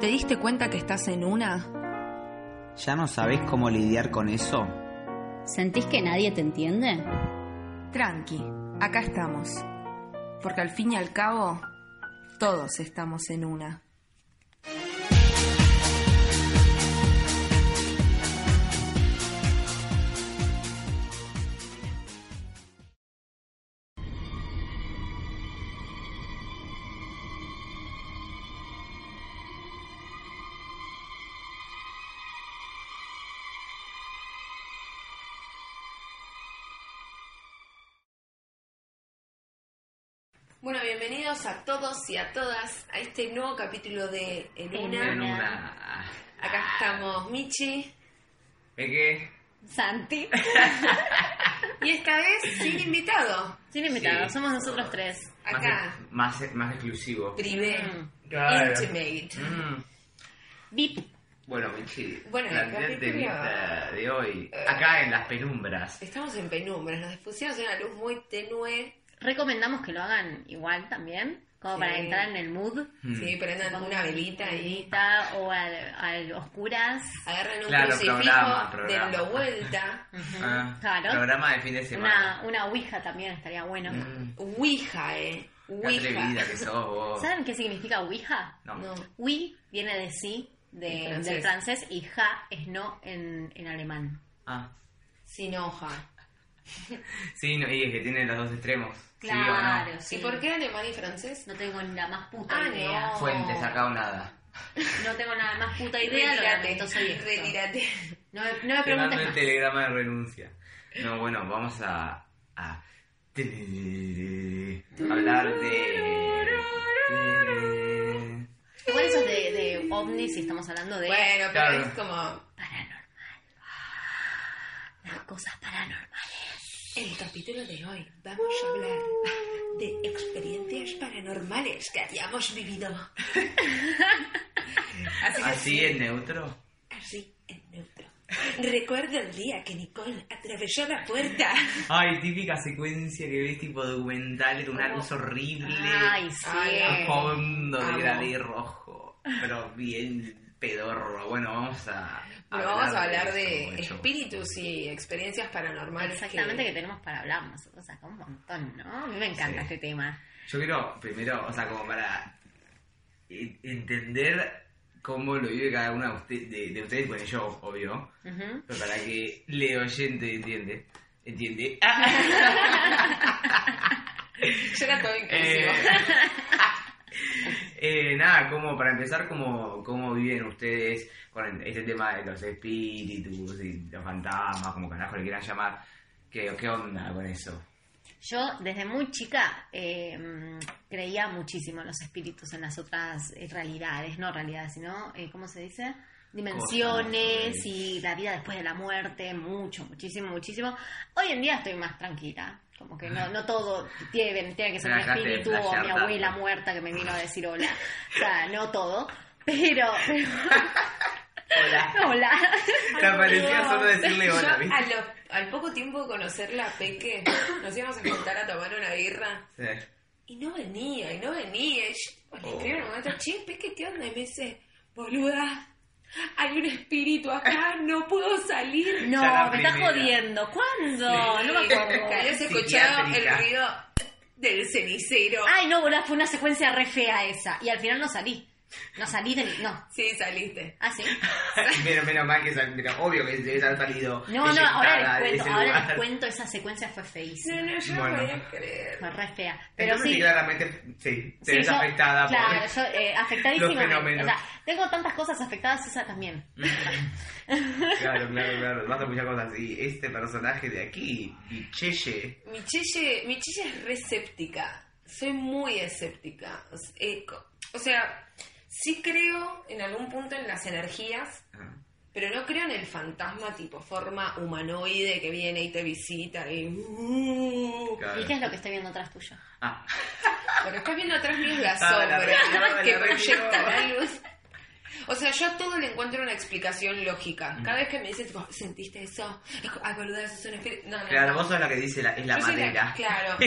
¿Te diste cuenta que estás en una? ¿Ya no sabes cómo lidiar con eso? ¿Sentís que nadie te entiende? Tranqui, acá estamos. Porque al fin y al cabo, todos estamos en una. Bueno, bienvenidos a todos y a todas a este nuevo capítulo de En Una. En una... Acá estamos Michi ¿Es que? Santi. y esta vez sin invitado. Sin invitado, Sí. somos nosotros tres. Acá, Más, más, más exclusivo. privé, Mm. Claro. intimate. Mm. Bip. Bueno, Michi, Bueno, la el capítulo- temita de hoy, Eh. acá en las penumbras. Estamos en penumbras, nos pusimos una luz muy tenue. Recomendamos que lo hagan igual también, como Sí. para entrar en el mood. Mm. Sí, prendan una velita ahí. Velita o a, a oscuras. Agarran un Claro, crucifijo, programa, programa. denlo vuelta. Ah, claro. Programa de fin de Una, semana. una ouija también estaría bueno. Mm. Ouija, eh. Qué Ouija. atrevida que sos vos. ¿Saben qué significa ouija? No. No. Oui viene de sí, de- francés. del francés, y ja es no en, en alemán. Ah. Sin hoja. Sí, no, y es que tiene los dos extremos. Claro, ¿Sí sí. ¿Y por qué alemán y francés? No tengo ni la más puta Ah, idea. no. o? Fuente, sacado nada. No tengo la más puta idea, lo Retírate, lamento, soy esto. retírate. No me, no me Te mando preguntes el telegrama de renuncia. No, bueno, vamos a, a hablar de... Igual eso es de, de ovnis y estamos hablando de Bueno, pero Claro. es como paranormal. Las cosas paranormales. El capítulo de hoy. Vamos a hablar de experiencias paranormales que hayamos vivido. Así ¿Así en neutro? así en neutro. Recuerdo el día que Nicole atravesó la puerta. Ay, típica secuencia que ves tipo documental de una luz horrible. Ay, sí. A fondo de granate rojo. Pero bien pedorro. Bueno, vamos a... Bueno, vamos a hablar eso, de espíritus y experiencias paranormales. Exactamente que tenemos para hablar nosotros acá un montón, ¿no? A mí me encanta Sí. este tema. Yo quiero primero, o sea, como para en- entender cómo lo vive cada una de, usted- de- de ustedes, bueno, yo, obvio, pero para que le oyente entiende, entiende. Yo era todo inclusivo. Eh, eh, nada, como para empezar, cómo, cómo viven ustedes con este tema de los espíritus y los fantasmas, como carajo le quieran llamar. ¿Qué, qué onda con eso? Yo desde muy chica eh, creía muchísimo en los espíritus, en las otras eh, realidades, no realidades, sino, eh, ¿cómo se dice? Dimensiones Cosas, y la vida después de la muerte, mucho, muchísimo, muchísimo. Hoy en día estoy más tranquila, como que no, no todo tiene, tiene que ser un de espíritu o mi abuela tanto. muerta que me vino a decir hola. O sea, no todo, pero... pero- Hola. hola. Te parecía solo decirle hola, ¿viste? a lo- al poco tiempo de conocerla Peque, nos íbamos a juntar a tomar una birra. Sí. Y no venía, y no venía. Y yo le escribo en un momento, che, Peque, ¿qué onda? Y me dice, boluda, hay un espíritu acá, no puedo salir. No, me estás primera. jodiendo. ¿Cuándo? No me acuerdo. Habías escuchado el ruido del cenicero. Ay, no, boludo, fue una secuencia re fea esa. Y al final no salí. No salí de... No. Sí, saliste. Ah, sí. Pero menos mal que pero obvio que debe haber salido. No, no, ahora les cuento, ahora lugar. les cuento, esa secuencia fue No, feísima. no, yo Bueno. no podía creer. Fue re fea. Pero Entonces, sí. claramente, sí, te sí, ves yo- afectada Claro, por... yo eh, afectadísima. los. O sea, tengo tantas cosas afectadas, esa también. Claro, claro, claro. Vas a muchas cosas así. Este personaje de aquí, Mi chille, mi chille es re escéptica. Soy muy escéptica. O eh, o sea, Sí creo en algún punto en las energías, Ah. pero no creo en el fantasma tipo forma humanoide que viene y te visita y... uh, Claro. ¿Y qué es lo que estoy viendo atrás tuyo? Ah, Lo que está viendo atrás mío es la Ah, sombra la re- la que re- proyecta la la luz. O sea, yo a todo le encuentro una explicación lógica. Mm. Cada vez que me dicen, tipo, ¿sentiste eso? Ay, boluda, eso es un espíritu. No, no, claro, no. vos sos la que dice la, es la Yo soy la- madera. claro. No,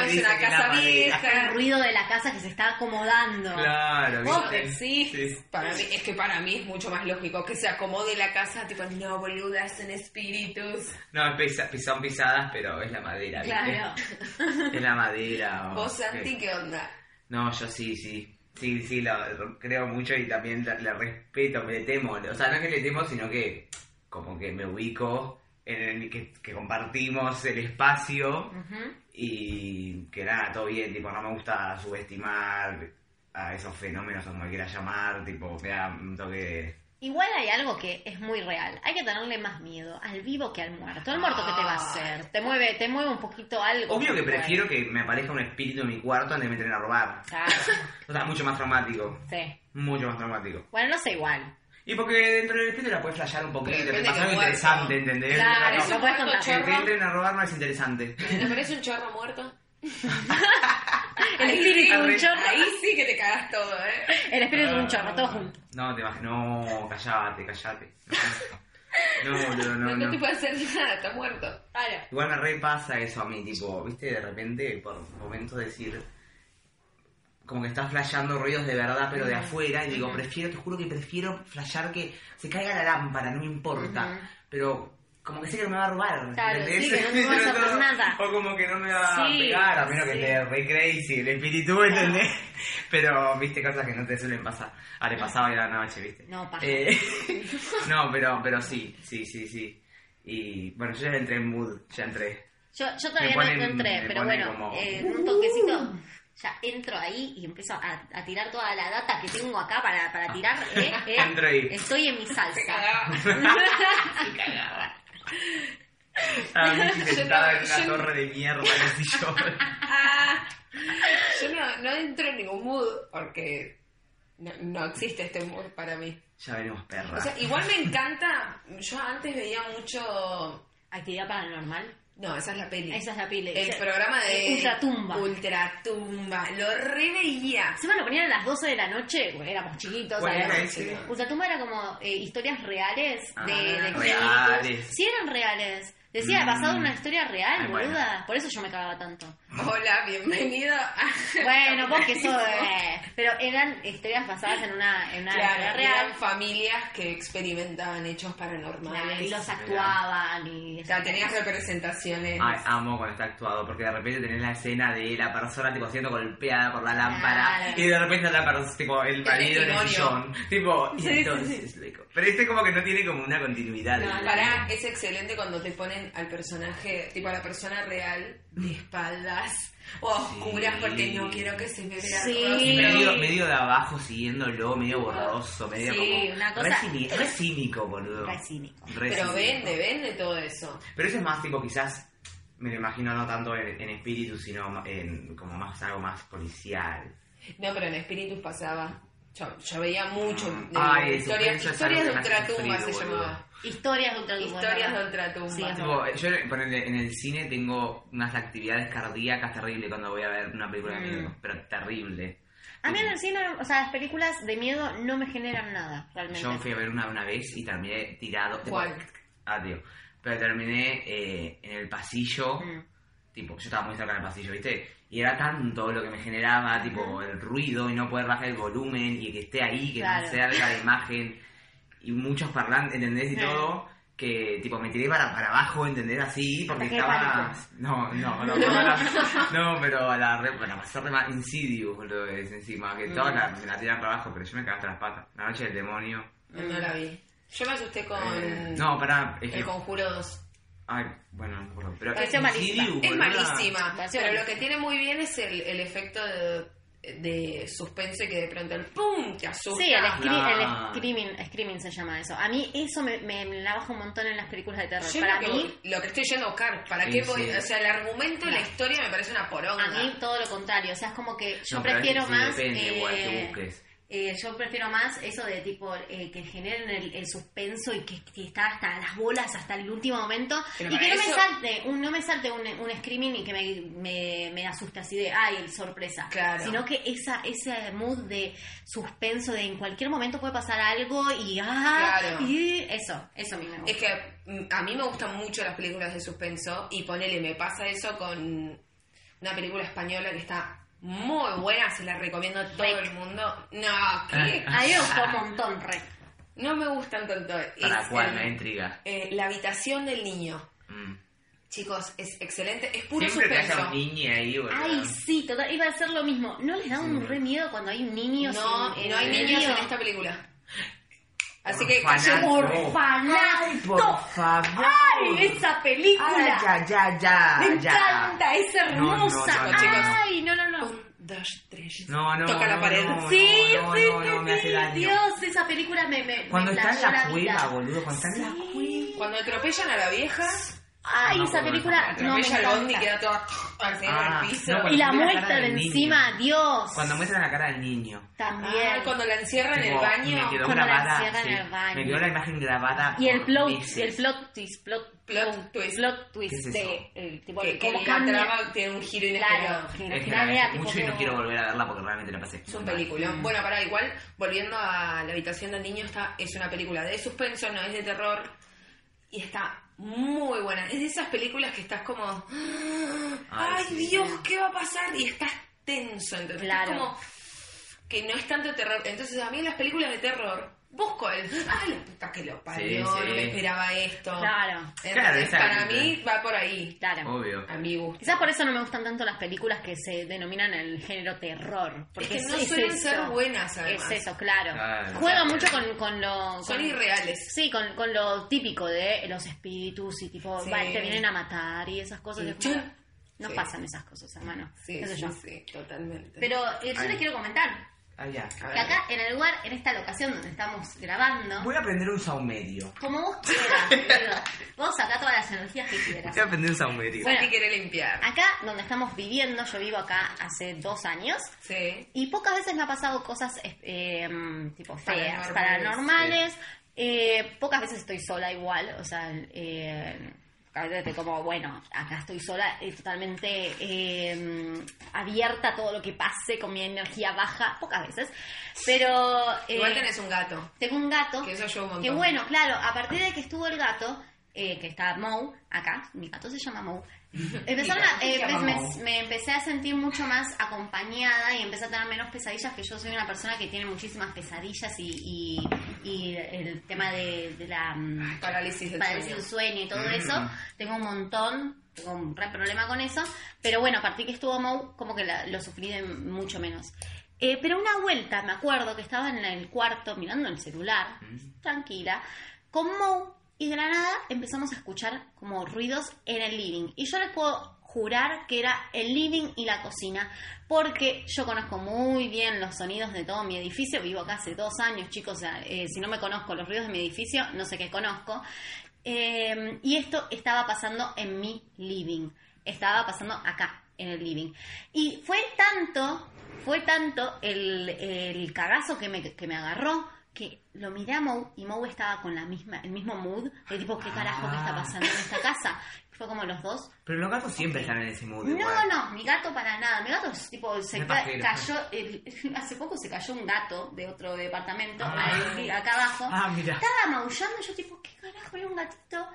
es dice una que es la casa madera. vieja. El ruido de la casa que se está acomodando. Claro, Vos ¿viste? decís. Para mí, es que para mí es mucho más lógico que se acomode la casa, tipo, no, boluda, son espíritus. No, es pisa- son pisadas, pero es la madera, ¿viste? Claro. Es la madera. o- Vos, Santi, ¿qué onda? No, yo sí, sí. Sí, sí, lo creo mucho y también le, respeto, me le temo. O sea, no es que le temo, sino que como que me ubico en el que, que compartimos el espacio y que nada, todo bien, tipo, no me gusta subestimar a esos fenómenos, o como quieras llamar, tipo, me da un toque... Igual hay algo que es muy real. Hay que tenerle más miedo al vivo que al muerto. El muerto que te va a hacer. Te mueve, te mueve un poquito algo. Obvio que prefiero que me aparezca un espíritu en mi cuarto antes de meterme a robar. Claro. O sea, mucho más traumático. Sí. Mucho más traumático. Bueno, no sé igual. Y porque dentro del espíritu la puedes flashear un poquito, te pasa algo interesante, ¿entendés? Claro, No, eso puedes contar. que te entren a robar no es interesante. ¿Te parece un chorro muerto? El Ahí espíritu de un chorro. Ahí sí que te cagas todo, ¿eh? El espíritu de un chorro, todo junto. No, te vas, no, callate, callate. No, no, No, no no. te puede hacer nada, está muerto. Claro. Igual me repasa eso a mí, tipo, viste, de repente, por momentos decir, como que estás flasheando ruidos de verdad, pero de afuera, y digo, prefiero, te juro que prefiero flashear que se caiga la lámpara, no me importa, pero como que sé que no me va a robar, Claro, ¿entendés? sí, que no te vas a hacer nada. O como que no me va a pegar, a menos que esté re crazy el espíritu, ¿entendés? Pero, viste, cosas que no te suelen pasar. Ah, le pasaba a la noche, viste. No, paja. Eh, no, pero, pero sí, sí, sí, sí. Y bueno, yo ya entré en mood, ya entré. Yo, yo todavía Me ponen- no entré, me pero bueno, como- eh, un toquecito. Ya entro ahí y empiezo a, a tirar toda la data que tengo acá para, para tirar. Eh, eh. Entro ahí. Estoy en mi Se salsa. cagaba. Cagaba. Estaba sentada no- en una no- torre de mierda en sillón. Yo no, no entro en ningún mood porque no, no existe este mood para mí. Ya veremos, perra. O sea, igual me encanta. Yo antes veía mucho. Actividad paranormal. No, esa es la peli. Esa es la pile. El Esa- programa de. Ultratumba. Ultratumba. Lo reveía. Encima lo ponían a las 12 de la noche, bueno, éramos chiquitos. ¿Cuál ¿sabes? era ese? Ultratumba era como eh, historias reales Ah, de, de espíritus. reales. Sí, eran reales. Decía, Mm. basado en una historia real, Ay, bueno. boluda. Por eso yo me cagaba tanto. Hola, bienvenido a. Bueno, vos que sos... eh, pero eran historias basadas en una, en una historia Claro, real. eran familias que experimentaban hechos paranormales. Claro, y los actuaban y... O sea, tenías representaciones. Ay, amo cuando está actuado, porque de repente tenés la escena de la persona tipo siendo golpeada por la lámpara Claro. y de repente la persona, tipo el marido en el testimonio. sillón. Tipo, y Sí, sí, entonces, like, pero este como que no tiene como una continuidad. No, para, es excelente cuando te ponen al personaje, tipo a la persona real, de espaldas o a oscuras Sí. porque no quiero que se me vea Sí. Y medio, medio de abajo siguiéndolo, medio borroso, medio Sí, como. una cosa- Re, cínico, boludo. Re cínico. Re Pero cínico. vende, vende todo eso. Pero eso es más tipo, quizás, me lo imagino no tanto en, en espíritu, sino en como más algo más policial. No, pero en Espíritus pasaba. Yo, yo veía mucho de Ay, el historias, de ultratumba se boludo. llamaba. Historias de ultratumba. Historias de ultratumba. Sí, Tipo, yo ponele, en el cine tengo unas actividades cardíacas terribles cuando voy a ver una película de Mm. miedo, pero terrible. A mí en el cine, o sea, las películas de miedo no me generan nada, realmente. Yo fui a ver una una vez y terminé tirado. ¿Cuál? Ah, tío. Pero terminé eh, en el pasillo. Mm. Tipo, yo estaba muy cerca del pasillo, ¿viste? Y era tanto lo que me generaba, tipo, el ruido y no poder bajar el volumen y que esté ahí, que Claro. no se salga la imagen y muchos parlantes, ¿entendés? Y Sí. todo, que tipo me tiré para, para abajo, ¿entendés? Así, porque estaba... No, no, no, no, no, no, pero a la re, para pasar de más Insidious, boludo, es encima, que toda la, me la tiran para abajo, pero yo me cagaste las patas. La noche del demonio. No, no la vi. Yo me asusté con Eh, no, pará, es que... El Conjuro 2. Ay, bueno, no me acuerdo, pero... Pareció malísima. Insidious, Es malísima, Pareció pero lo que tiene muy bien es el, el efecto de, de suspenso y que de pronto el ¡pum! te asusta. Sí, el, el screaming, screaming se llama eso. A mí eso me, me, me la baja un montón en las películas de terror. Yo Para lo, que, mí, lo que estoy yendo a buscar, ¿para Sí, qué voy? sí. O sea, el argumento y la historia me parece una poronga. a mí todo lo contrario. O sea, es como que yo No, prefiero sí, más... Depende, igual, que eh, busques. Eh, yo prefiero más eso de tipo eh, que generen el, el suspenso y que, que está hasta las bolas hasta el último momento Pero y que no me salte un, no me salte un, un screaming y que me, me, me asuste así de ay sorpresa Claro. sino que esa ese mood de suspenso de en cualquier momento puede pasar algo y ah Claro. y eso eso a mí me gusta Es que mm, a mí me gustan mucho las películas de suspenso y ponele, me pasa eso con una película española que está muy buena, se la recomiendo a todo el mundo. No, ¿qué? a mí me gustó un montón Rec No me gustan tanto. ¿Para Es cuál? da intriga. eh, la habitación del niño. Mm. Chicos, es excelente, es puro Siempre que haya suspenso. un niño ahí, boludo. Ay, sí, total, iba a ser lo mismo. ¿No les da un re miedo cuando hay un niño? No, sin- no hay en niños en esta película. Así que Orfanato. callemos. Ay, por ¡Orfanato! favor. ¡Ay, esa película! Ay, ya, ya, ya. ¡Me ya. encanta! ¡Es hermosa! No, no, no. ¡Ay, no, no, no! Un, dos, tres. No, no. Toca la pared. sí, sí, sí, sí. Dios, esa película me. me Cuando me está en la vida. cueva, boludo, cuando está en la Sí. cueva. Cuando atropellan a la vieja, Ay, No, esa película. No, me al bondi y encanta. queda toda final Ah, del piso. no, Y la la muestra de del niño. encima, Dios. Cuando muestran la cara del niño. También. Ah, cuando la encierran en el baño. Me quedó Cuando la grabada. encierran sí, en el baño. Me quedó la imagen grabada. Y el plot, meses. y el plot twist, plot, Plot twist. plot twist ¿Qué es de el tipo que, cómo la trama tiene un giro inesperado. Claro, Es que la tipo mucho y no como- quiero volver a verla porque realmente la pasé. Es un película. Bueno, para igual, volviendo a la habitación del niño, está, es una película de suspenso, no es de terror. Y está muy buena. Es de esas películas que estás como. ¡Ay, Ay, sí. Dios, qué va a pasar! Y estás tenso. Entonces, Claro. es como. Que no es tanto terror. Entonces, a mí en las películas de terror, busco el. ¡Ay, la puta que lo parió! Sí, No me esperaba esto. Claro, Entonces, Claro, para mí va por ahí. claro. Obvio. A mi gusto. Quizás por eso no me gustan tanto las películas que se denominan el género terror. Porque Es que no es, suelen eso. ser buenas, además. Es eso, claro. Claro. Juega mucho con, con lo... Son irreales. Sí, con, con lo típico de los espíritus y tipo, Sí. va, te vienen a matar y esas cosas. No Sí. pasan esas cosas, hermano. Sí, sí, yo. sí, totalmente. Pero eh, yo Ay. les quiero comentar Ah, ya. A ver. que acá, en el lugar, en esta locación donde estamos grabando, Voy a aprender un saumerio. como vos quieras, vos sacá todas las energías que quieras. Voy a aprender un saumerio. Bueno. Quiere limpiar. Acá donde estamos viviendo, yo vivo acá hace dos años Sí. y pocas veces me ha pasado cosas eh, eh, tipo feas, Paranormales. paranormales. Eh, pocas veces estoy sola igual, o sea, eh, de como, bueno, acá estoy sola totalmente eh, abierta a todo lo que pase con mi energía baja, pocas veces. Pero eh, Igual tenés un gato. tengo un gato. Que eso un montón. Que bueno, claro, a partir de que estuvo el gato, eh, que está Moe acá, mi gato se llama Moe, se eh, llama me, me empecé a sentir mucho más acompañada y empecé a tener menos pesadillas, que yo soy una persona que tiene muchísimas pesadillas y, y, y el tema de, de la mm, Parálisis del parálisis sueño. del sueño y todo Mm. eso, tengo un montón, tengo un re problema con eso, pero bueno, a partir que estuvo Moe, como que la- lo sufrí de mucho menos. Eh, pero una vuelta, me acuerdo que estaba en el cuarto mirando el celular, tranquila, con Moe, y de la nada empezamos a escuchar como ruidos en el living. Y yo les puedo jurar que era el living y la cocina, porque yo conozco muy bien los sonidos de todo mi edificio, vivo acá hace dos años, chicos, eh, si no me conozco los ruidos de mi edificio, no sé qué conozco. Eh, y esto estaba pasando en mi living, estaba pasando acá, en el living. Y fue tanto, fue tanto el, el cagazo que me, que me agarró que lo miré a Moe y Moe estaba con la misma, el mismo mood de tipo, ¿qué carajo que está pasando en esta casa? Fue como los dos. Pero los gatos siempre están en ese mood. No, igual. no, mi gato para nada. Mi gato es tipo, se ca- pajero. cayó, el- hace poco se cayó un gato de otro departamento, Ah. ahí, acá abajo. Ah, mira. Estaba maullando, yo tipo, ¿qué carajo era un gatito?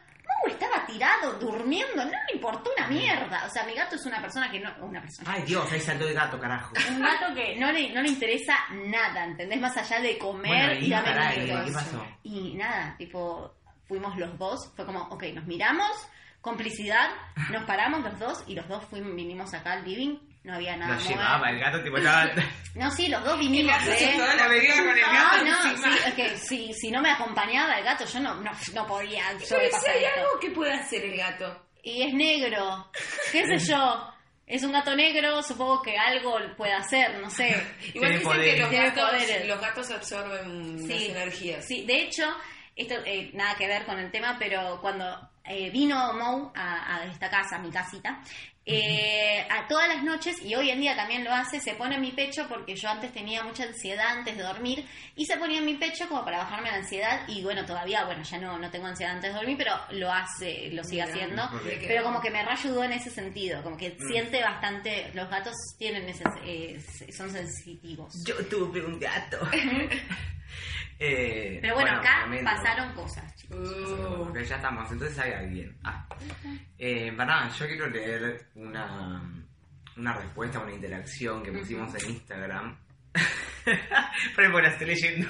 Estaba tirado, durmiendo, no le importó una mierda. O sea, mi gato es una persona que no, una persona. Ay, Dios, ahí saltó el gato, carajo. Un gato que no le, no le interesa nada, ¿entendés? Más allá de comer Bueno, y darme pará, ¿y líquidos. qué pasó? Y nada, tipo, fuimos los dos, fue como, ok, nos miramos, complicidad, nos paramos los dos y los dos fuimos, vinimos acá al living, no había nada. More. llevaba, el gato tipo estaba... No, sí, los dos vinimos. ¿eh? toda la medida con el gato No, no, encima. sí, es que si, si no me acompañaba el gato, yo no, no, no podía Pero si sobrepasar hay esto. algo que puede hacer el gato. Y es negro, qué sé yo. Es un gato negro, supongo que algo puede hacer, no sé. Igual dicen poderes. que los gatos, poderes. los gatos absorben las energías. Sí, de hecho, esto eh, nada que ver con el tema, pero cuando eh, vino Mou a, a esta casa, a mi casita, eh, a todas las noches, y hoy en día también lo hace, se pone en mi pecho porque yo antes tenía mucha ansiedad antes de dormir, y se ponía en mi pecho como para bajarme la ansiedad, y bueno, todavía, bueno, ya no, no tengo ansiedad antes de dormir, pero lo hace, lo sigue Mira, haciendo, porque- pero como que me reayudó en ese sentido, como que Mm. siente bastante, los gatos tienen ese, eh, son sensitivos. Yo tuve un gato. Eh, Pero bueno, acá pasaron cosas, chicos. Uh, Porque ya estamos, entonces hay alguien. Ah. Eh, para, yo quiero leer una, una respuesta, una interacción que pusimos en Instagram. Pero bueno, estoy leyendo.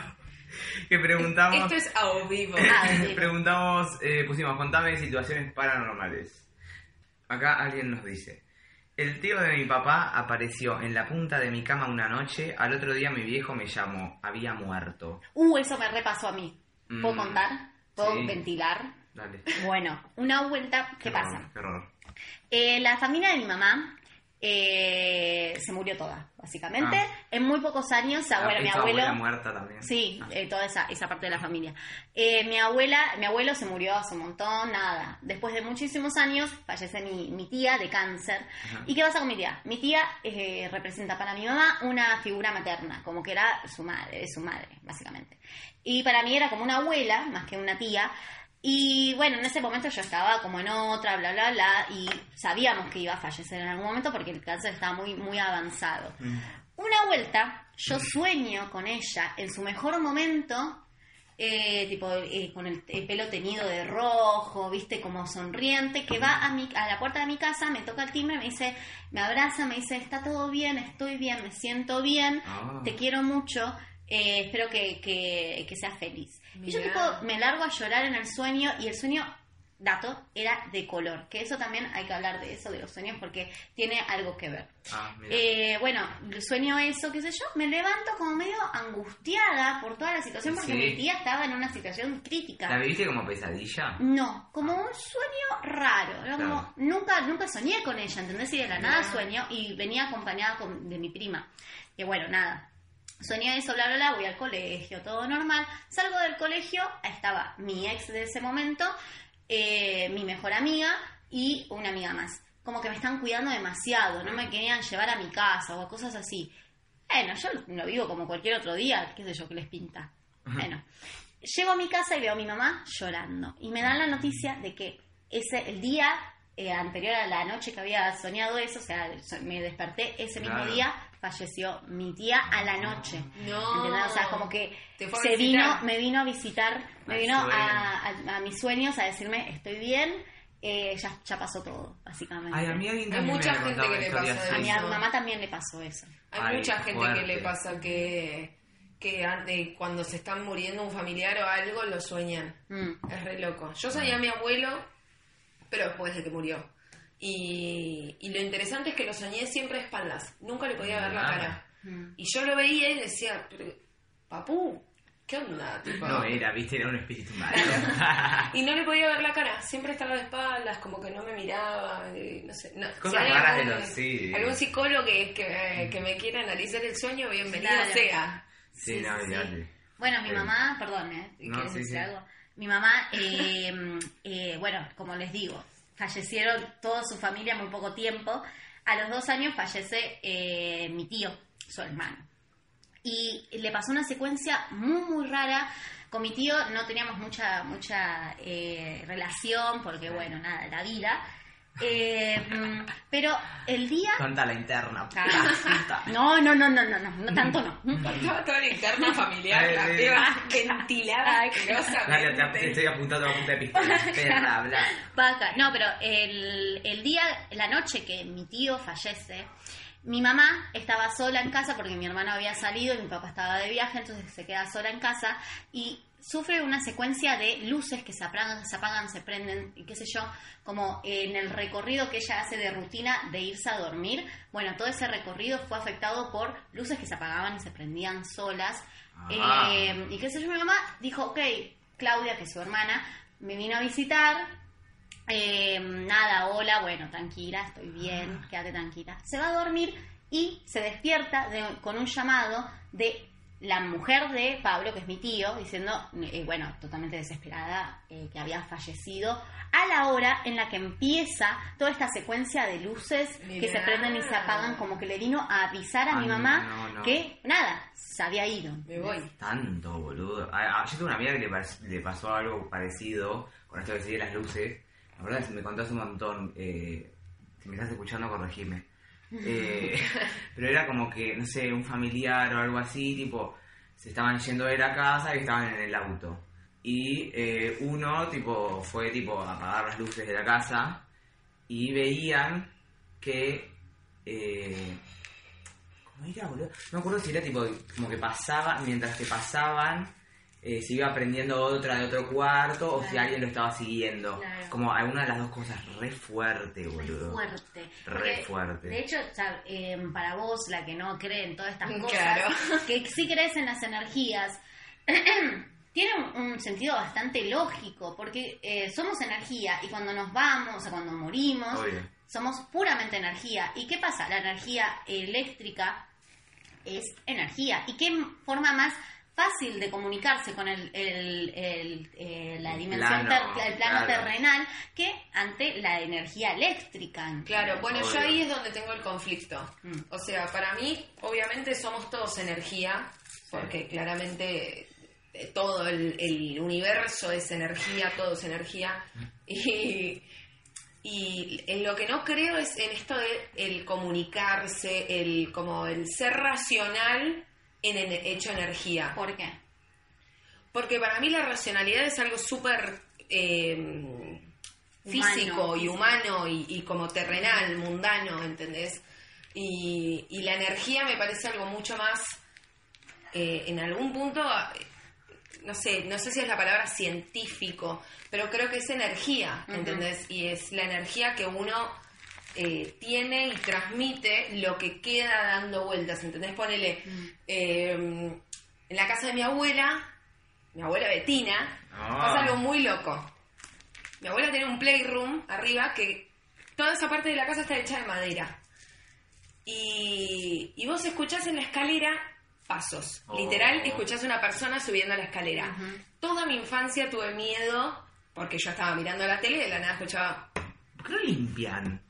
Que preguntamos. Esto es a vivo. Ah, preguntamos, eh, pusimos, contame situaciones paranormales. Acá alguien nos dice. El tío de mi papá apareció en la punta de mi cama una noche, al otro día mi viejo me llamó, había muerto. Uh, eso me repasó a mí. ¿Puedo Mm, contar? ¿Puedo sí. ventilar? Dale. Bueno, una vuelta, ¿qué horror, pasa? Qué horror. Eh, la familia de mi mamá eh, se murió toda, básicamente. Ah. En muy pocos años, abuela, Ah, mi y tu abuelo... abuela muerta también. Sí, Ah. eh, toda esa, esa parte de la familia. Eh, mi abuela, mi abuelo se murió hace un montón, nada. Después de muchísimos años fallece mi, mi tía de cáncer. Ajá. ¿Y qué pasa con mi tía? Mi tía eh, representa para mi mamá una figura materna, como que era su madre, su madre, básicamente. Y para mí era como una abuela, más que una tía. Y bueno, en ese momento yo estaba como en otra, bla, bla, bla, y sabíamos que iba a fallecer en algún momento porque el cáncer estaba muy, muy avanzado. Mm. Una vuelta, yo sueño con ella en su mejor momento, eh, tipo eh, con el, el pelo teñido de rojo, viste, como sonriente, que va a, mi, a la puerta de mi casa, me toca el timbre, me dice, me abraza, me dice, está todo bien, estoy bien, me siento bien, Ah. te quiero mucho, eh, espero que, que, que seas feliz. Y yo tipo me largo a llorar en el sueño y el sueño, dato, era de color, que eso también hay que hablar de eso, de los sueños, porque tiene algo que ver. Ah. Eh, bueno, sueño eso, qué sé yo, me levanto como medio angustiada por toda la situación porque Sí. mi tía estaba en una situación crítica. ¿La viviste como pesadilla? No, como un sueño raro. Era como, Claro. nunca, nunca soñé con ella, ¿entendés? Y de la nada sueño y venía acompañada con- de mi prima. Que bueno, nada. Soñé eso, bla, bla, bla, voy al colegio, todo normal. Salgo del colegio, estaba mi ex de ese momento, eh, mi mejor amiga y una amiga más. Como que me están cuidando demasiado, no me querían llevar a mi casa o cosas así. Bueno, yo lo vivo como cualquier otro día, qué sé yo, que les pinta. Bueno, llego a mi casa y veo a mi mamá llorando. Y me dan la noticia de que ese, el día eh, anterior a la noche que había soñado eso, o sea, me desperté ese mismo Claro. día, falleció mi tía a la noche. No. ¿Entendés? O sea, como que se vino, me vino a visitar, me Al vino a, a- a mis sueños a decirme, estoy bien, eh, ya, ya pasó todo, básicamente. Ay, a mí alguien Hay mucha me gente que le pasa A mi mamá también le pasó eso. Hay Ay, mucha gente fuerte. que le pasa que, que cuando se están muriendo un familiar o algo lo sueñan. Mm. Es re loco. Yo soñé a mi abuelo, pero después de que murió. Y, y lo interesante es que lo soñé siempre a espaldas. Nunca le podía ver la Ah. cara. Mm. Y yo lo veía y decía, "Pero, papú, ¿qué onda? Tipo, No era, viste, era un espíritu malo. Y no le podía ver la cara, siempre estaba de espaldas, como que no me miraba, y no sé. No. Cosas raras de algún, los- sí. algún psicólogo que, que, que me quiera analizar el sueño, bienvenido Claro. sea. sí, Sí, no, sí, sí. olvidate. Bueno, mi mamá, perdón, ¿eh? no, ¿Quieres sí, decir sí. algo? Mi mamá, eh, eh, bueno, como les digo, fallecieron toda su familia muy poco tiempo. A los dos años fallece eh, mi tío, su hermano. Y le pasó una secuencia muy, muy rara. Con mi tío no teníamos mucha, mucha eh, relación, porque bueno, nada, la vida. Eh, mm, pero el día... Conta la interna. No, no, no, no, no, no, no tanto no. Estaba toda la interna familiar, la piba ventilada Ay, Dale, te, asquerosamente. estoy apuntando a punta de pistola. Perra. No, pero el, el día, la noche que mi tío fallece, mi mamá estaba sola en casa porque mi hermano había salido y mi papá estaba de viaje, entonces se queda sola en casa y sufre una secuencia de luces que se apagan, se apagan, se prenden, y qué sé yo, como en el recorrido que ella hace de rutina de irse a dormir. Bueno, todo ese recorrido fue afectado por luces que se apagaban y se prendían solas. Ah. Eh, y qué sé yo, mi mamá dijo, ok, Claudia, que es su hermana, me vino a visitar, eh, nada, hola, bueno, tranquila, estoy bien, quédate tranquila. Se va a dormir y se despierta de- con un llamado de la mujer de Pablo, que es mi tío, diciendo, eh, bueno, totalmente desesperada, eh, que había fallecido, a la hora en la que empieza toda esta secuencia de luces que se prenden y se apagan, como que le vino a avisar a mi mamá no, no. que, nada, se había ido. Me voy. Tanto, boludo. A- a- yo tengo una amiga que le, pas- le pasó algo parecido con esto que sigue las luces. La verdad es que me contó hace un montón. Eh, si me estás escuchando, corregime. Eh, pero era como que, no sé, un familiar o algo así, tipo, se estaban yendo de la casa y estaban en el auto. Y eh, uno, tipo, fue tipo a apagar las luces de la casa y veían que... Eh, ¿Cómo era, boludo? No me acuerdo si era tipo, como que pasaba, mientras que pasaban, eh, se iba aprendiendo otra de otro cuarto o si alguien lo estaba siguiendo. Claro. Como alguna de las dos cosas re fuerte, Re boludo. fuerte. Re Porque, fuerte. De hecho, eh, para vos, la que no cree en todas estas cosas, Claro. que sí crees en las energías, tiene un, un sentido bastante lógico, porque eh, somos energía y cuando nos vamos, o sea, cuando morimos, Obvio. somos puramente energía. ¿Y qué pasa? La energía eléctrica es energía. ¿Y qué forma más fácil de comunicarse con el, el- el, eh, la El dimensión, plano, ter- el plano claro. terrenal que ante la energía eléctrica? Claro, bueno, yo ahí es donde tengo el conflicto. Mm. O sea, para mí, obviamente somos todos energía, porque claramente eh, todo el, el universo es energía, todo es energía. Y, y en lo que no creo es en esto de el comunicarse, el como el ser racional en el hecho energía. ¿Por qué? Porque para mí la racionalidad es algo súper eh, físico Humano. y humano y, y como terrenal, mundano, ¿entendés? Y, y la energía me parece algo mucho más, eh, en algún punto, no sé, no sé si es la palabra científico, pero creo que es energía. ¿entendés? Y es la energía que uno eh, tiene y transmite lo que queda dando vueltas, ¿entendés? Ponele, eh, en la casa de mi abuela, mi abuela Betina, Ah. pasa algo muy loco. Mi abuela tiene un playroom arriba que toda esa parte de la casa está hecha de madera. Y, y vos escuchás en la escalera pasos. Oh. Literal, escuchás una persona subiendo la escalera. Toda mi infancia tuve miedo porque yo estaba mirando la tele y de la nada escuchaba. ¿Por qué no limpian?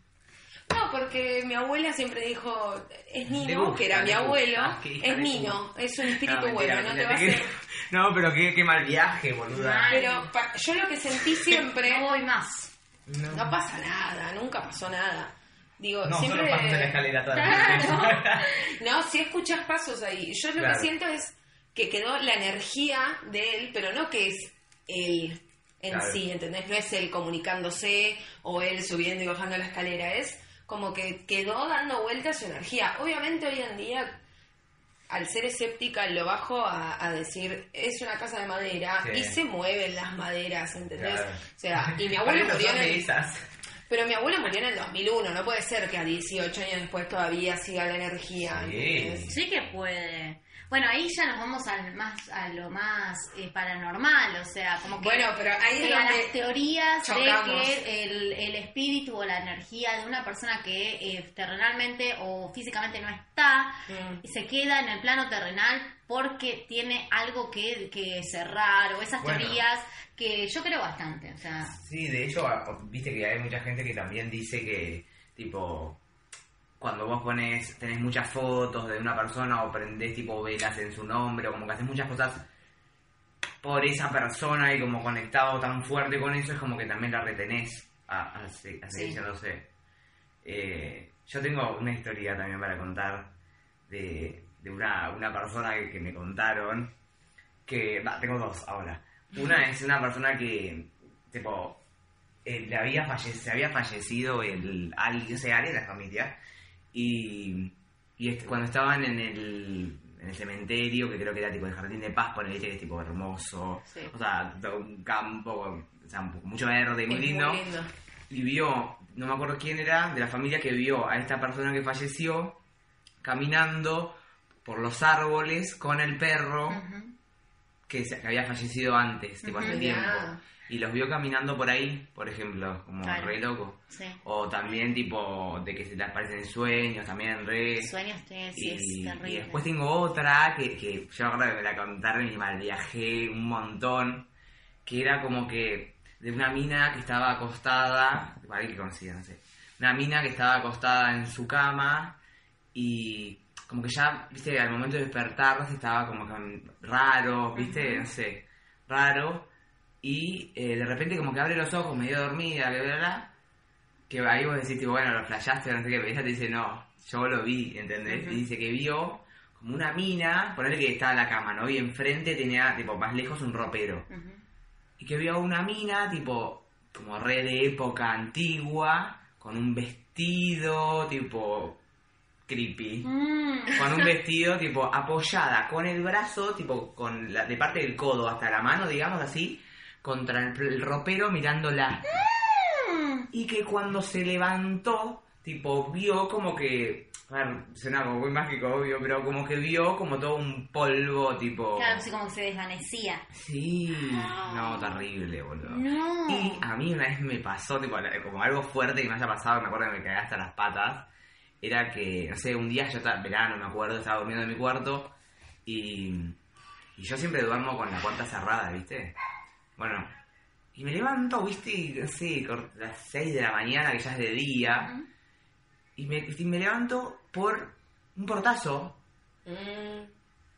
No, porque mi abuela siempre dijo, es Nino, gusta, que era mi abuelo, Ah, es Nino, es un espíritu No, bueno, mentira, no te va a hacer... No, pero qué, qué mal viaje, boluda. Mal. Pero pa- yo lo que sentí siempre... No voy más. No pasa nada, nunca pasó nada. Digo, No, siempre... solo pasos en la escalera toda la Claro. No, si escuchas pasos ahí. Yo lo Claro. que siento es que quedó la energía de él, pero no que es él en Claro. sí, ¿entendés? No es él comunicándose o él subiendo y bajando la escalera, es como que quedó dando vueltas su energía. Obviamente hoy en día, al ser escéptica, lo bajo a, a decir, es una casa de madera Sí. y se mueven las maderas, ¿entendés? Claro. O sea, y mi abuelo murió en el... Pero mi abuelo murió en el 2001, no puede ser que a 18 años después todavía siga la energía. Sí. Sí que puede. Bueno, ahí ya nos vamos al más, a lo más eh, paranormal, o sea, como que Bueno, pero ahí es eh, donde las teorías chocamos. de que el, el espíritu o la energía de una persona que eh, terrenalmente o físicamente no está, Mm. y se queda en el plano terrenal porque tiene algo que, que cerrar o esas Bueno. teorías que yo creo bastante, o sea, Sí, de hecho, viste que hay mucha gente que también dice que, tipo, cuando vos pones, tenés muchas fotos de una persona o prendés, tipo, velas en su nombre o como que haces muchas cosas por esa persona y como conectado tan fuerte con eso, es como que también la retenés a, a, se- a seguir Sí. Eh, yo tengo una historia también para contar de, de una, una persona que, que me contaron que, va, tengo dos ahora. Una es una persona que, tipo, eh, le había falle- se había fallecido el, alguien, o sea, alguien de la familia, y, y este- cuando estaban en el, en el cementerio, que creo que era tipo el Jardín de Paz, por el que es tipo hermoso, Sí. o sea, todo un campo, o sea, mucho verde, muy lindo, muy lindo. y vio, no me acuerdo quién era, de la familia que vio a esta persona que falleció caminando por los árboles con el perro que, se- que había fallecido antes, tipo hace tiempo. Y los vio caminando por ahí, por ejemplo, como Claro. re loco. Sí. O también tipo de que se te aparecen sueños, también re... Sueños, sí, sí, y, es terrible. y después tengo otra que, que yo que me la contaron y mal viajé un montón, que era como que de una mina que estaba acostada, para que no sé, una mina que estaba acostada en su cama y como que ya, viste, al momento de despertarse estaba como que raro, viste, no sé, raro, y eh, de repente como que abre los ojos medio dormida, que bla, que ahí vos decís, tipo, bueno, lo flashaste, no sé qué, pero ella te dice, no, yo lo vi, ¿entendés? Y dice que vio como una mina, ponerle que estaba en la cama, ¿no? Y enfrente tenía, tipo, más lejos un ropero. Y que vio una mina, tipo, como re de época antigua, con un vestido, tipo, creepy. Mm. Con un vestido, tipo, apoyada con el brazo, tipo, con la, de parte del codo hasta la mano, digamos así, contra el, el ropero mirándola. Y que cuando se levantó, tipo, vio como que. A ver, suena como muy mágico, obvio, pero como que vio como todo un polvo, tipo. Claro, así como que se desvanecía. Sí, no, terrible, boludo. No. Y a mí una vez me pasó, tipo, como algo fuerte que me haya pasado, me acuerdo que me cagué hasta las patas. Era que, no sé, un día yo estaba, verano, me acuerdo, estaba durmiendo en mi cuarto y, y yo siempre duermo con la puerta cerrada, ¿viste? Bueno, y me levanto, ¿viste? No sé, las 6 de la mañana, que ya es de día, y me, y me levanto por un portazo Mm,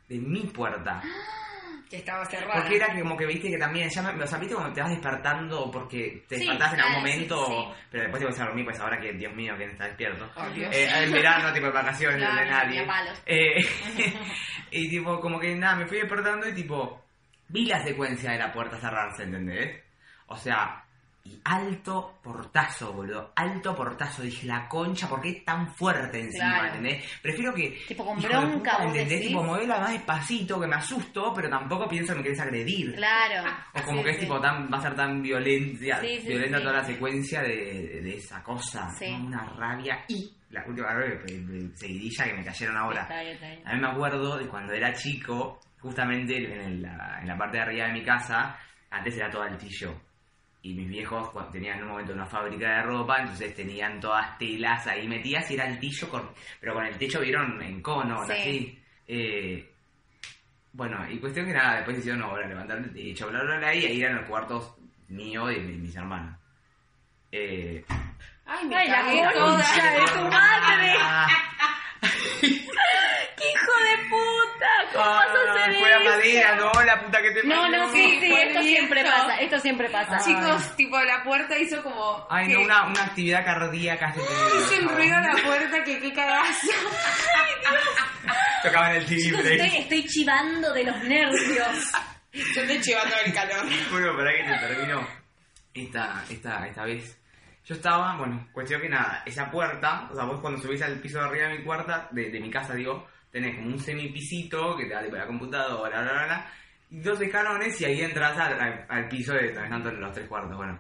de mi puerta. que estaba cerrada. Porque era como que viste que también, ya me, o sea, viste cuando te vas despertando porque te Sí, despertás en algún sí, momento, sí. pero después te vas a dormir, pues ahora que, Dios mío, ¿quién está despierto? Oh. Eh, en verano, tipo de vacaciones, Claro, de nadie. Eh, y tipo, como que nada, me fui despertando y tipo, vi la secuencia de la puerta cerrarse, ¿entendés? O sea, y alto portazo, boludo, alto portazo. Dije, la concha, ¿por qué tan fuerte encima, Claro. ¿entendés? Prefiero que... Tipo con bronca, puta, ¿entendés? Tipo, movela más despacito, que me asusto, pero tampoco pienso que me querés agredir. Claro. O como Sí, que es sí. tipo tan, va a ser tan violencia, Sí, violenta toda la secuencia de, de esa cosa. Una rabia y la última seguidilla que me cayeron ahora. Está bien, está bien. A mí me acuerdo de cuando era chico, justamente en, el- la, en la parte de arriba de mi casa, antes era todo altillo. Y mis viejos cuando tenían en un momento una fábrica de ropa, entonces tenían todas telas ahí metidas y era altillo, con, pero con el techo vieron en cono, Sí. así. Eh, bueno, y cuestión que nada, después hicieron obra, levantar el techo, bla, bla, bla, y ahí eran los cuartos míos y de mis hermanos. Eh, Ay, me Ay, la concha de tu madre. Ah, ¡Qué hijo de puta! ¿Cómo vas a la eso? madera, no, la puta que te No, no, sí, sí, esto siempre pasa, esto siempre pasa. Chicos, tipo, la puerta hizo como... Ay, que no, una, una actividad cardíaca. se Hizo te- un ruido a la puerta que qué cagazo. Tocaban el timbre. estoy, estoy chivando de los nervios. Yo estoy llevando el calor. Bueno, para que te termino esta, esta, esta vez. Yo estaba, bueno, cuestión que nada, esa puerta, o sea, vos cuando subís al piso de arriba de mi cuarta, de, de mi casa, digo, tenés como un semipisito que te da tipo la computadora, bla, bla, bla, y dos escalones y ahí entras al, al, al piso de todos los tres cuartos, bueno.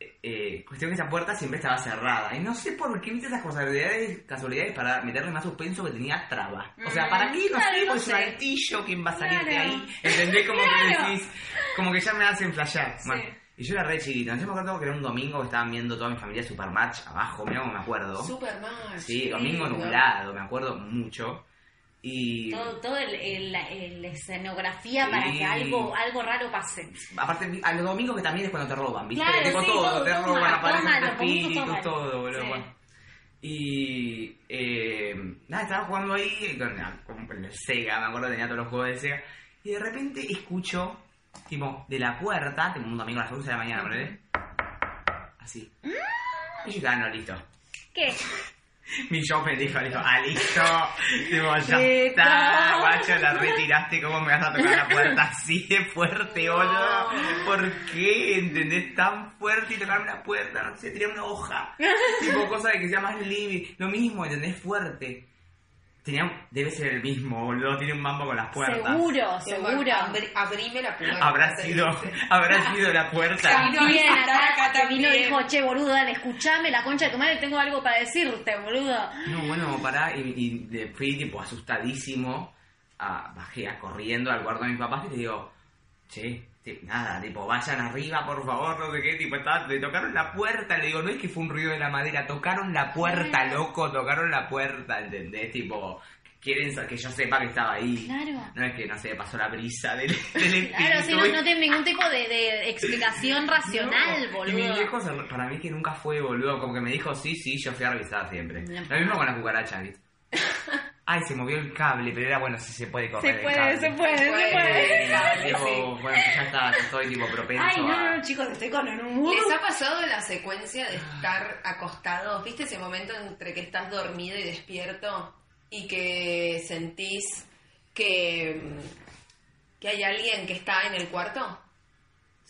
Eh, eh, cuestión que esa puerta siempre estaba cerrada. Y no sé por qué viste esas casualidades, casualidades para meterle más suspenso que tenía traba. O sea, ¿para qué? No Mm, Claro, sé, porque es un altillo, ¿quién va a salir de Claro. ahí? ¿Entendés? Como Claro. que decís, como que ya me hacen flashear. Bueno, y yo era re chiquito. Yo me acuerdo que era un domingo que estaban viendo toda mi familia Supermatch abajo, mira cómo me acuerdo. Superman. Sí, domingo nublado, me acuerdo mucho. Y Todo, todo el, el- el- la escenografía Sí. para que algo, algo raro pase. aparte, a los domingos que también es cuando te roban, ¿viste? Claro, Tipo sí, todo, todo, te roban, aparecen espíritus, todo, boludo. Sí. bueno. Y eh, nada, estaba jugando ahí con, con el Sega, me acuerdo, tenía todos los juegos de Sega. Y de repente escucho, tipo, de la puerta, tipo un domingo a las 11 de la mañana, ¿verdad? Así. Y yo, ah, no, listo. ¿Qué? Mi yo me dijo, dijo, ah, listo. Digo, ya está, guacho, la retiraste, ¿cómo me vas a tocar la puerta así de fuerte, boludo? ¿Por qué? ¿Entendés? Tan fuerte y tocarme la puerta, no sé, tirar una hoja. tipo, cosa de que sea más libre. Lo mismo, ¿entendés? Fuerte. Tenía, un- debe ser el mismo, boludo, tiene un mambo con las puertas. Seguro, seguro. Abri- abrime la puerta. Habrá te sido, habrá sido la puerta. También acá, vino y dijo, che, boludo, dale, escuchame la concha de tu madre, tengo algo para decirte, boludo. No, bueno, pará, y, y fui tipo asustadísimo. a- bajé a corriendo al cuarto de mis papás y le digo, che, ti- nada, tipo, vayan arriba, por favor, no sé qué, tipo, estaba, le tocaron la puerta, le digo, no es que fue un ruido de la madera, tocaron la puerta, loco, tocaron la puerta, ¿entendés? Tipo, quieren que yo sepa que estaba ahí. Claro. No es que, no sé, pasó la brisa del, del. Claro, sí, no, no tiene ningún tipo de, de explicación racional, No. boludo. Y mi viejo, para mí que nunca fue, boludo, como que me dijo, sí, sí, yo fui a revisar siempre. No. Lo mismo con la cucaracha, ¿viste? Ay, se movió el cable, pero era bueno, si se puede correr Se el puede, cable. se puede, se puede. puede. Cable, sí. bueno, ya está, estoy tipo propenso Ay, no, no, chicos, estoy con un. ¿Les ha pasado la secuencia de estar acostados? ¿Viste ese momento entre que estás dormido y despierto y que sentís que, que hay alguien que está en el cuarto?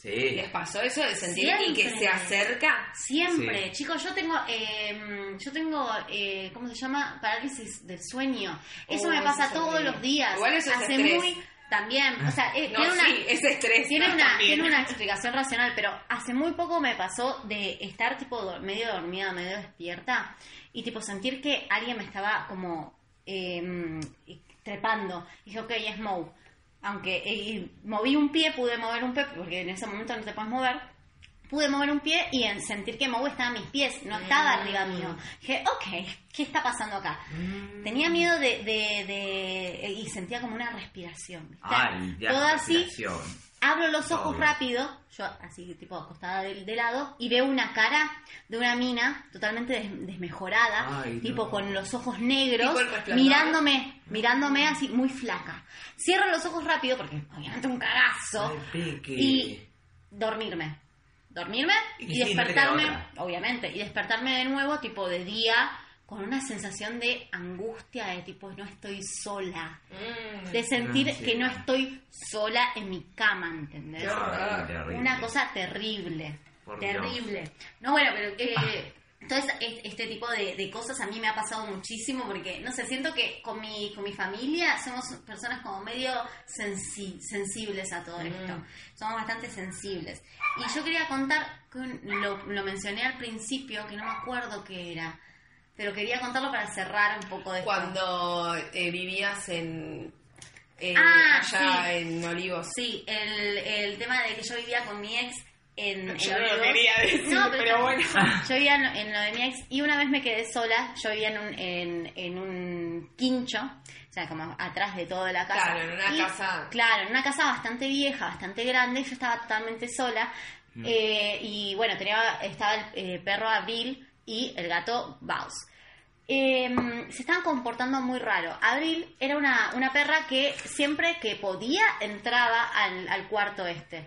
Sí. ¿Les pasó eso de sentir y que se acerca? Siempre, Sí. chicos, yo tengo, eh, yo tengo, eh, ¿cómo se llama? Parálisis del sueño. Eso Oh, me pasa es todos los días. Igual eso es Hace estrés. muy, también, o sea, eh, No, tiene una, sí, es estrés. tiene ¿no? una, tiene una explicación racional, pero hace muy poco me pasó de estar tipo do- medio dormida, medio despierta y tipo sentir que alguien me estaba como eh, trepando. Y dije, ok, es Moe. Aunque y moví un pie, pude mover un pie, porque en ese momento no te puedes mover. Pude mover un pie y en sentir que Moe estaba a mis pies, no estaba Mm. arriba mío. Dije, ok, ¿qué está pasando acá? Tenía miedo de, de, de- y sentía como una respiración. ¿viste? Ay, ya, Todo así, respiración. Abro los ojos rápido, yo así tipo acostada de, de lado, y veo una cara de una mina totalmente des- desmejorada, Ay, tipo no. con los ojos negros, mirándome, mirándome así muy flaca. Cierro los ojos rápido porque obviamente un cagazo Ay, y dormirme. Dormirme Y despertarme, obviamente, y despertarme de nuevo tipo de día con una sensación de angustia de tipo no estoy sola Mm. de sentir Ah, sí. que no estoy sola en mi cama, ¿entendés? Horror. Terrible. Una cosa terrible, Por Dios. terrible. No, bueno, pero eh, entonces es- este tipo de, de cosas a mí me ha pasado muchísimo porque, no sé, siento que con mi, con mi familia somos personas como medio sensi- sensibles a todo esto. Mm. Somos bastante sensibles. Y yo quería contar, que un- lo, lo mencioné al principio, que no me acuerdo qué era, pero quería contarlo para cerrar un poco de esto. Cuando eh, vivías en, en- Ah, allá sí. en Olivos. Sí, el, el tema de que yo vivía con mi ex en, en Yo no lo Olivos. quería decir, No, pero bueno. Yo vivía en, en lo de mi ex y una vez me quedé sola. Yo vivía en un, en, en un quincho, o sea, como atrás de toda la casa. Claro, en una Y- casa- Claro, en una casa bastante vieja, bastante grande. Yo estaba totalmente sola. eh, y bueno, tenía estaba el eh, perro Abril y el gato Baus. Eh, se estaban comportando muy raro. Abril era una, una perra que siempre que podía entraba al, al cuarto este.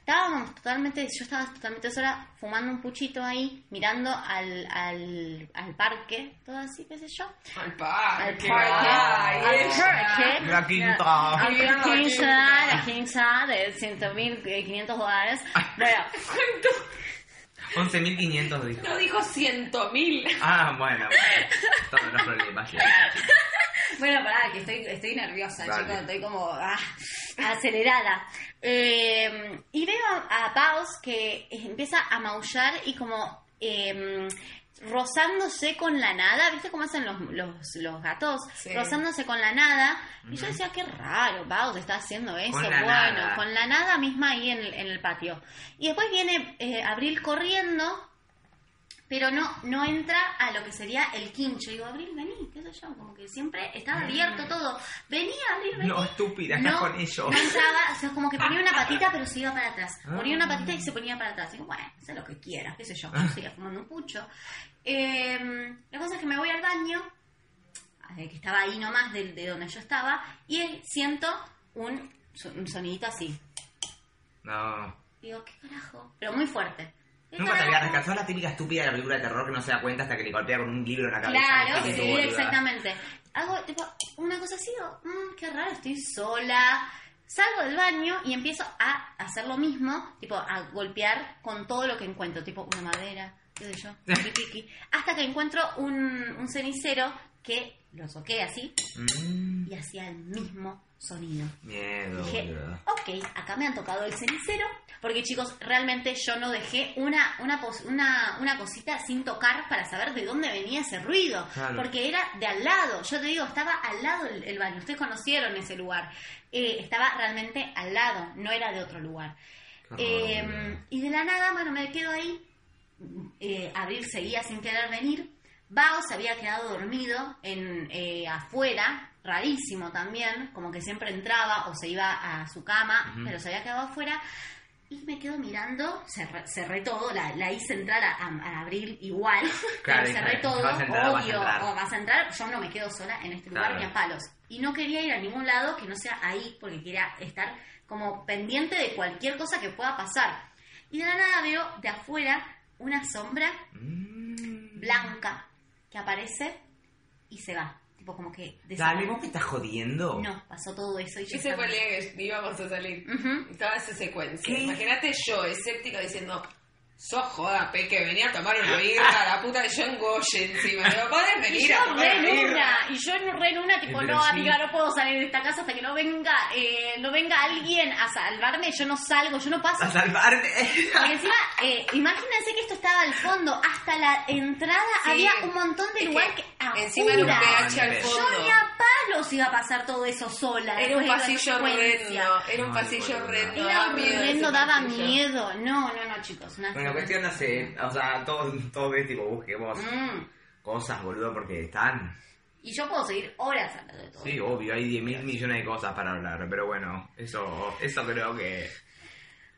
Estábamos totalmente, yo estaba totalmente sola, fumando un puchito ahí, mirando al, al, al parque, todo así, qué sé yo. Al parque. Al parque. Ay, al parque. La quinta. Al la quinta, quinta. la quinta de 100.500 dólares. Bueno, 11.500 dijo. No dijo ciento mil. Ah, bueno. Todos los problemas. Bueno, pará, que estoy, estoy nerviosa, Dale. chicos, estoy como ah, acelerada. Eh, y veo a Paus que empieza a maullar y como eh, rozándose con la nada, ¿viste cómo hacen los, los, los gatos? Sí. Rozándose con la nada. Y yo decía, qué raro, Paus está haciendo eso. Con la bueno, nada. con la nada misma ahí en el, en el patio. Y después viene eh, Abril corriendo pero no no entra a lo que sería el quincho. Digo, Abril, vení, qué sé yo, como que siempre estaba abierto todo. Vení, Abril, vení. No, estúpida, estás con ellos. No entraba, o sea, como que ponía una patita, pero se iba para atrás. Ah. Ponía una patita y se ponía para atrás. Digo, bueno, sé lo que quieras, qué sé yo. Yo seguía fumando un pucho. Eh, la cosa es que me voy al baño, que estaba ahí nomás de, de donde yo estaba, y siento un, un sonidito así. No. Digo, ¿qué carajo? Pero muy fuerte. ¿Qué Nunca te había rescatado la típica estúpida de la película de terror que no se da cuenta hasta que le golpea con un libro en la cabeza. Claro, sí, tú, exactamente. Hago tipo una cosa así, digo, "Mm, qué raro, estoy sola. Salgo del baño y empiezo a hacer lo mismo, tipo a golpear con todo lo que encuentro, tipo una madera, qué sé yo, piqui, piqui, hasta que encuentro un, un cenicero que lo soqué así Mm. y hacía el mismo sonido. Miedo, Dije, ok, acá me han tocado el cenicero. Porque chicos, realmente yo no dejé una, una, una, una cosita sin tocar para saber de dónde venía ese ruido. Claro. Porque era de al lado. Yo te digo, estaba al lado el, el baño. Ustedes conocieron ese lugar. Eh, estaba realmente al lado, no era de otro lugar. Eh, y de la nada, bueno, me quedo ahí. Eh, Abril seguía sin querer venir. Bao se había quedado dormido en eh, afuera, rarísimo también, como que siempre entraba o se iba a su cama, pero se había quedado afuera. Y me quedo mirando, cerré, cerré todo, la, la hice entrar a, a- a Abril igual, Claro, pero cerré todo, vas entrar, vas o vas a entrar, yo no me quedo sola en este lugar Claro. ni a palos. Y no quería ir a ningún lado que no sea ahí, porque quería estar como pendiente de cualquier cosa que pueda pasar. Y de la nada veo de afuera una sombra Mm. blanca que aparece y se va. Tipo como que Dale. ¿vos me estás jodiendo? No, pasó todo eso y yo Ese estaba- fue el día que íbamos a salir. Ujú. Toda esa secuencia. Imagínate yo, escéptica, diciendo, sos joda, Peque, venía a tomar una birra, la puta de John Goye encima. Digo, podés Y venir yo a tomar re una en birra. una, y yo en re en una, tipo, no, amiga, no puedo salir de esta casa hasta que no venga, eh, no venga alguien a salvarme, yo no salgo, yo no paso. A salvarme. Porque encima, eh, imagínense que esto estaba al fondo, hasta la entrada Sí. había un montón de Es lugar que que, encima era un. PH al Yo fondo. Yo ni a palos iba a pasar todo eso sola. Era un pasillo horrendo, era un pasillo horrendo. Era daba horrendo, miedo. No, no, no, chicos. Una Bueno, cuestión no sé, o sea, todos todo es tipo, busquemos Mm. cosas, boludo, porque están. Y yo puedo seguir horas hablando de todo. Sí, obvio, hay 10 mil millones de cosas para hablar, pero bueno, eso, eso creo que...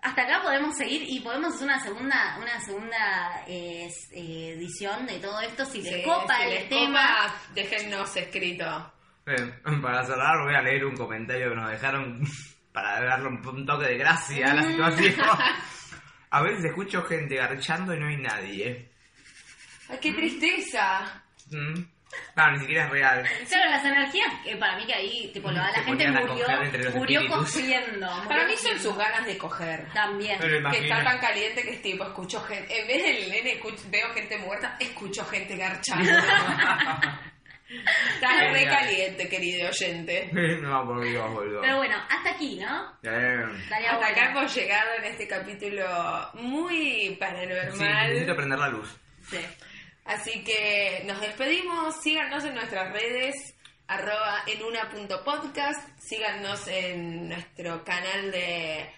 Hasta acá podemos seguir y podemos hacer una segunda, una segunda eh, eh, edición de todo esto. Si les Sí, copa si el les tema. copa, déjennos escrito. Eh, para cerrar voy a leer un comentario que nos dejaron para darle un, un toque de gracia a la situación. A veces escucho gente garchando y no hay nadie. Ay, qué tristeza. Mm. No, ni siquiera es real. Claro, las energías, que para mí que ahí, tipo, la, la gente murió, murió cogiendo. Para mí son sus ganas de coger. También. Pero Que está tan caliente que es tipo, escucho gente, en vez del nene escucho- veo gente muerta, escucho gente garchando. Estás re caliente, querido oyente. No, por Dios, boludo. Pero bueno, hasta aquí, ¿no? Eh, Hasta acá hemos llegado en este capítulo muy sí, paranormal. necesito prender la luz. Sí. Así que nos despedimos. Síganos en nuestras redes, arroba en una punto podcast. Síganos en nuestro canal de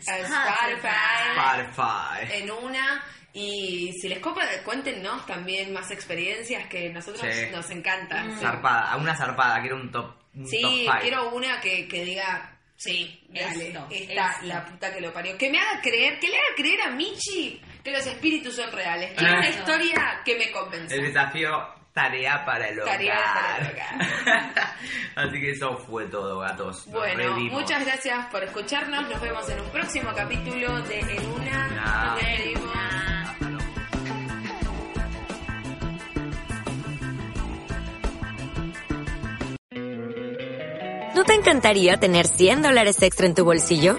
Spotify. Spotify. En una. Y si les copa, cuéntenos también más experiencias que nosotros Sí. nos encantan. Sí. Zarpada, una zarpada, quiero un top. Un Sí, top five. quiero una que, que diga, sí, dale, Esto, esta esto. la puta que lo parió. Que me haga creer, que le haga creer a Michi que los espíritus son reales. Quiero una historia que me convenza. El desafío tarea para el hogar. Tarea para el hogar. Así que eso fue todo, gatos. Nos Bueno, revimos. muchas gracias por escucharnos. Nos vemos en un próximo capítulo de En Una. Nos despedimos. ¿No te encantaría tener 100 dólares extra en tu bolsillo?